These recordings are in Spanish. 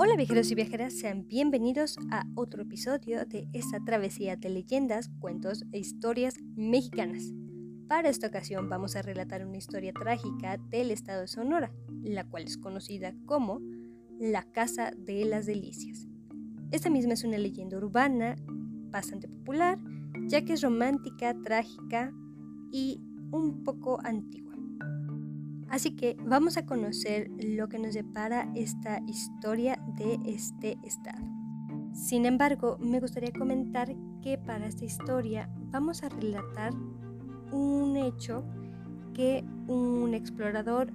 Hola viajeros y viajeras, sean bienvenidos a otro episodio de esta travesía de leyendas, cuentos e historias mexicanas. Para esta ocasión vamos a relatar una historia trágica del estado de Sonora, la cual es conocida como la Casa de las Delicias. Esta misma es una leyenda urbana bastante popular, ya que es romántica, trágica y un poco antigua. Así que vamos a conocer lo que nos depara esta historia de este estado. Sin embargo, me gustaría comentar que para esta historia vamos a relatar un hecho que un explorador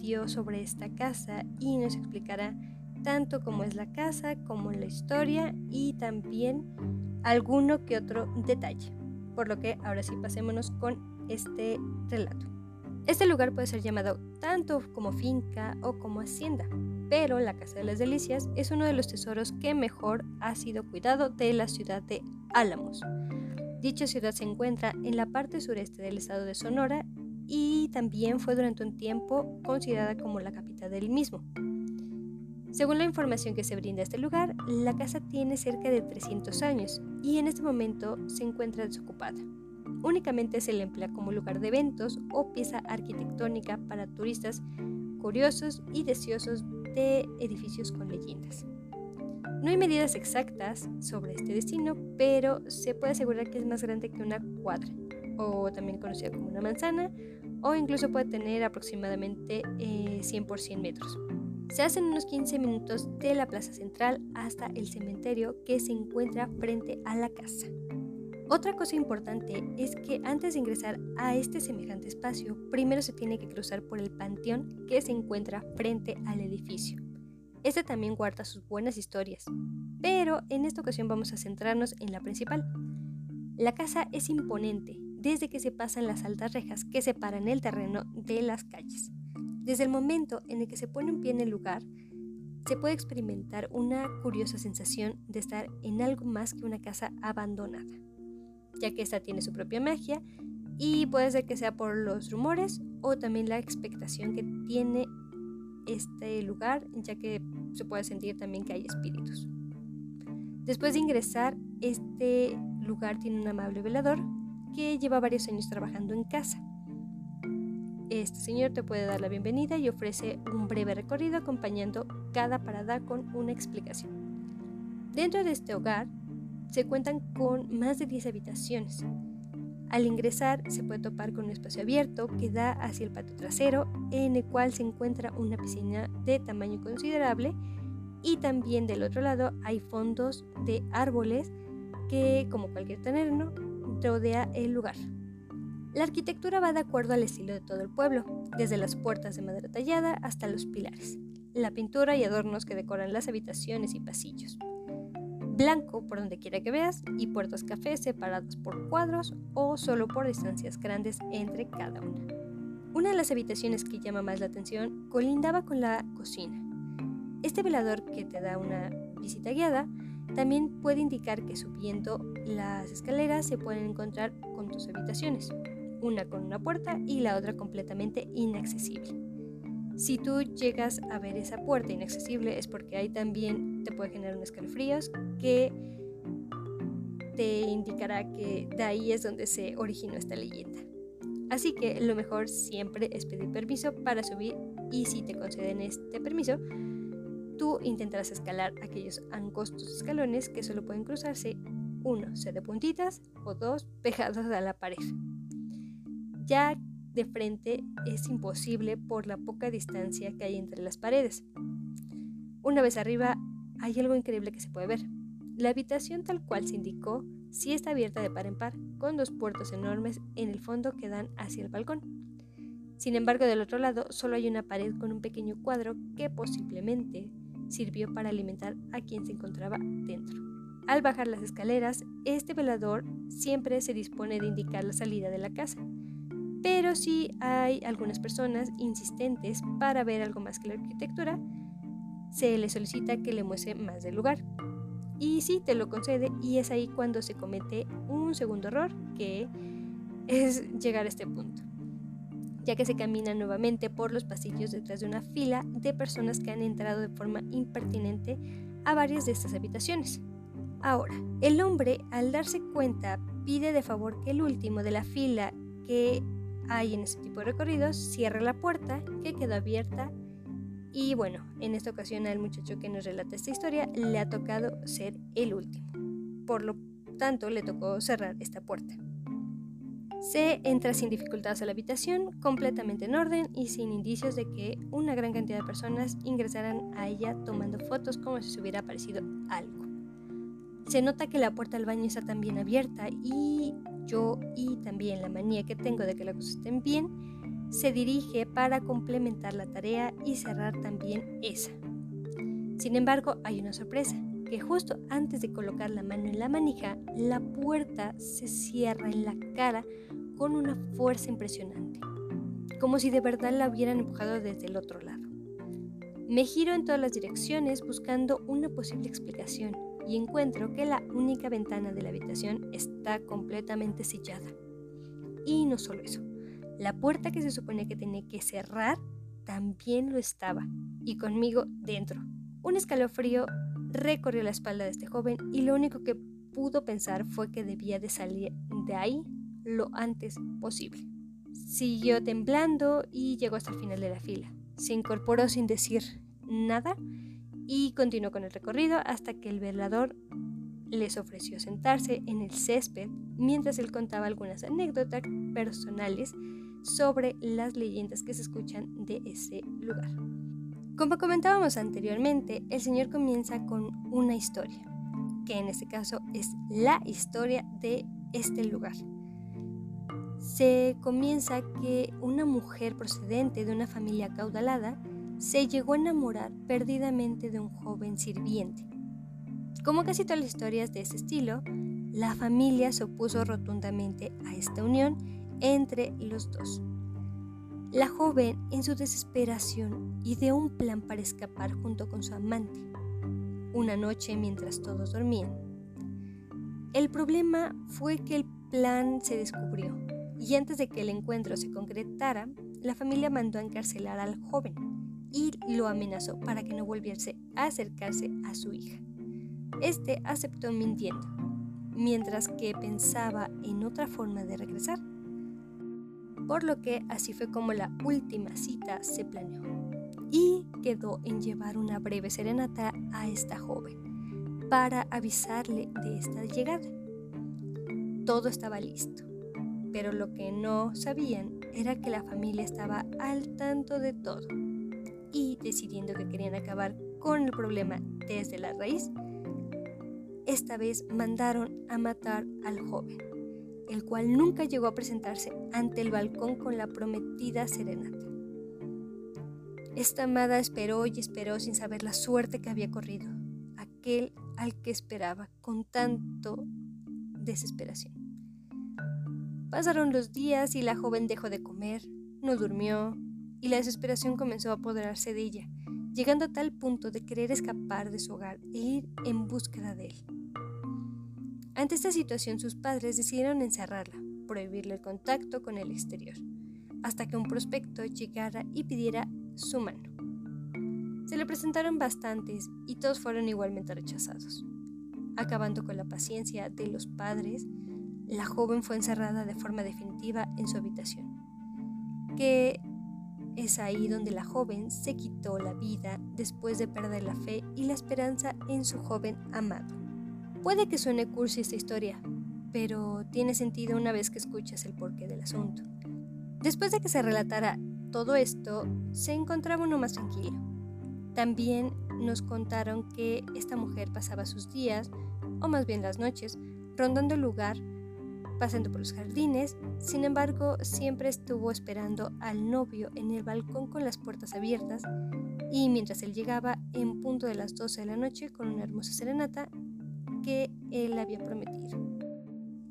dio sobre esta casa y nos explicará tanto cómo es la casa como la historia y también alguno que otro detalle. Por lo que ahora sí pasémonos con este relato. Este lugar puede ser llamado tanto como finca o como hacienda, pero la Casa de las Delicias es uno de los tesoros que mejor ha sido cuidado de la ciudad de Álamos. Dicha ciudad se encuentra en la parte sureste del estado de Sonora y también fue durante un tiempo considerada como la capital del mismo. Según la información que se brinda a este lugar, la casa tiene cerca de 300 años y en este momento se encuentra desocupada únicamente se le emplea como lugar de eventos o pieza arquitectónica para turistas curiosos y deseosos de edificios con leyendas. No hay medidas exactas sobre este destino, pero se puede asegurar que es más grande que una cuadra, o también conocida como una manzana, o incluso puede tener aproximadamente 100 por 100 metros. Se hacen unos 15 minutos de la plaza central hasta el cementerio que se encuentra frente a la casa. Otra cosa importante es que antes de ingresar a este semejante espacio, primero se tiene que cruzar por el panteón que se encuentra frente al edificio. Este también guarda sus buenas historias, pero en esta ocasión vamos a centrarnos en la principal. La casa es imponente desde que se pasan las altas rejas que separan el terreno de las calles. Desde el momento en el que se pone un pie en el lugar, se puede experimentar una curiosa sensación de estar en algo más que una casa abandonada ya que esta tiene su propia magia y puede ser que sea por los rumores o también la expectación que tiene este lugar, ya que se puede sentir también que hay espíritus. Después de ingresar, este lugar tiene un amable velador que lleva varios años trabajando en casa. Este señor te puede dar la bienvenida y ofrece un breve recorrido acompañando cada parada con una explicación. Dentro de este hogar se cuentan con más de 10 habitaciones. Al ingresar se puede topar con un espacio abierto que da hacia el patio trasero, en el cual se encuentra una piscina de tamaño considerable y también del otro lado hay fondos de árboles que, como cualquier terreno, rodea el lugar. La arquitectura va de acuerdo al estilo de todo el pueblo, desde las puertas de madera tallada hasta los pilares, la pintura y adornos que decoran las habitaciones y pasillos blanco por donde quiera que veas y puertas café separadas por cuadros o solo por distancias grandes entre cada una. Una de las habitaciones que llama más la atención colindaba con la cocina. Este velador que te da una visita guiada también puede indicar que subiendo las escaleras se pueden encontrar con tus habitaciones, una con una puerta y la otra completamente inaccesible. Si tú llegas a ver esa puerta inaccesible es porque ahí también te puede generar un escalofríos que te indicará que de ahí es donde se originó esta leyenda. Así que lo mejor siempre es pedir permiso para subir y si te conceden este permiso, tú intentarás escalar aquellos angostos escalones que solo pueden cruzarse, uno, sea de puntitas o dos, pegados a la pared. Ya de frente es imposible por la poca distancia que hay entre las paredes. Una vez arriba, hay algo increíble que se puede ver. La habitación tal cual se indicó sí está abierta de par en par, con dos puertos enormes en el fondo que dan hacia el balcón. Sin embargo, del otro lado solo hay una pared con un pequeño cuadro que posiblemente sirvió para alimentar a quien se encontraba dentro. Al bajar las escaleras, este velador siempre se dispone de indicar la salida de la casa, pero si hay algunas personas insistentes para ver algo más que la arquitectura, se le solicita que le muestre más del lugar. Y sí, te lo concede y es ahí cuando se comete un segundo error, que es llegar a este punto. ya que se camina nuevamente por los pasillos detrás de una fila de personas que han entrado de forma impertinente a varias de estas habitaciones. Ahora, el hombre, al darse cuenta, pide de favor que el último de la fila que hay en este tipo de recorridos cierre la puerta que quedó abierta y bueno, en esta ocasión al muchacho que nos relata esta historia le ha tocado ser el último. Por lo tanto, le tocó cerrar esta puerta. Se entra sin dificultades a la habitación, completamente en orden y sin indicios de que una gran cantidad de personas ingresaran a ella tomando fotos como si se hubiera aparecido algo. Se nota que la puerta al baño está también abierta y yo y también la manía que tengo de que las cosas estén bien, se dirige para complementar la tarea y cerrar también esa. Sin embargo, hay una sorpresa, que justo antes de colocar la mano en la manija, la puerta se cierra en la cara con una fuerza impresionante, como si de verdad la hubieran empujado desde el otro lado. Me giro en todas las direcciones buscando una posible explicación y encuentro que la única ventana de la habitación está completamente sellada. Y no solo eso, la puerta que se supone que tenía que cerrar también lo estaba, y conmigo dentro. Un escalofrío recorrió la espalda de este joven y lo único que pudo pensar fue que debía de salir de ahí lo antes posible. Siguió temblando y llegó hasta el final de la fila. Se incorporó sin decir nada y continuó con el recorrido hasta que el velador les ofreció sentarse en el césped mientras él contaba algunas anécdotas personales sobre las leyendas que se escuchan de ese lugar. Como comentábamos anteriormente, el Señor comienza con una historia, que en este caso es la historia de este lugar. Se comienza que una mujer procedente de una familia caudalada se llegó a enamorar perdidamente de un joven sirviente. Como casi todas las historias de ese estilo, la familia se opuso rotundamente a esta unión entre los dos. La joven, en su desesperación, ideó un plan para escapar junto con su amante, una noche mientras todos dormían. El problema fue que el plan se descubrió y antes de que el encuentro se concretara, la familia mandó a encarcelar al joven y lo amenazó para que no volviese a acercarse a su hija. Este aceptó mintiendo, mientras que pensaba en otra forma de regresar. Por lo que así fue como la última cita se planeó y quedó en llevar una breve serenata a esta joven para avisarle de esta llegada. Todo estaba listo, pero lo que no sabían era que la familia estaba al tanto de todo y decidiendo que querían acabar con el problema desde la raíz, esta vez mandaron a matar al joven, el cual nunca llegó a presentarse ante el balcón con la prometida serenata. Esta amada esperó y esperó sin saber la suerte que había corrido, aquel al que esperaba con tanto desesperación. Pasaron los días y la joven dejó de comer, no durmió, y la desesperación comenzó a apoderarse de ella, llegando a tal punto de querer escapar de su hogar e ir en búsqueda de él. Ante esta situación sus padres decidieron encerrarla, prohibirle el contacto con el exterior, hasta que un prospecto llegara y pidiera su mano. Se le presentaron bastantes y todos fueron igualmente rechazados. Acabando con la paciencia de los padres, la joven fue encerrada de forma definitiva en su habitación, que es ahí donde la joven se quitó la vida después de perder la fe y la esperanza en su joven amado. Puede que suene cursi esta historia, pero tiene sentido una vez que escuchas el porqué del asunto. Después de que se relatara todo esto, se encontraba uno más tranquilo. También nos contaron que esta mujer pasaba sus días, o más bien las noches, rondando el lugar pasando por los jardines, sin embargo siempre estuvo esperando al novio en el balcón con las puertas abiertas y mientras él llegaba en punto de las 12 de la noche con una hermosa serenata que él había prometido.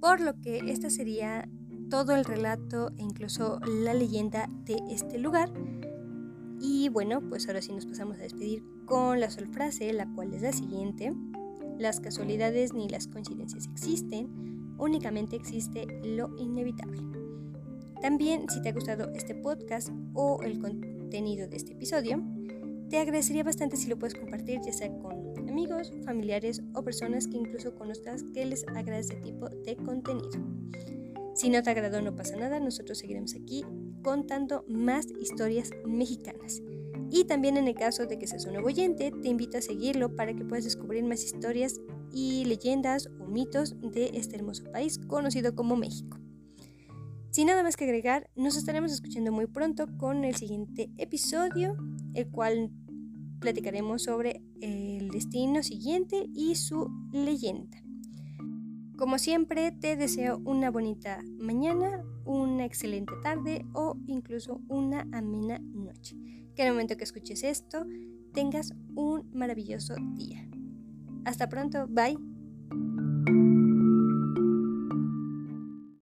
Por lo que esta sería todo el relato e incluso la leyenda de este lugar. Y bueno, pues ahora sí nos pasamos a despedir con la frase, la cual es la siguiente. Las casualidades ni las coincidencias existen, únicamente existe lo inevitable. También, si te ha gustado este podcast o el contenido de este episodio, te agradecería bastante si lo puedes compartir, ya sea con amigos, familiares o personas que incluso conozcas que les agrade este tipo de contenido. Si no te agradó, no pasa nada, nosotros seguiremos aquí contando más historias mexicanas. Y también en el caso de que seas un nuevo oyente, te invito a seguirlo para que puedas descubrir más historias y leyendas o mitos de este hermoso país conocido como México. Sin nada más que agregar, nos estaremos escuchando muy pronto con el siguiente episodio, el cual platicaremos sobre el destino siguiente y su leyenda. Como siempre, te deseo una bonita mañana, una excelente tarde o incluso una amena noche. Que al momento que escuches esto, tengas un maravilloso día. Hasta pronto, bye.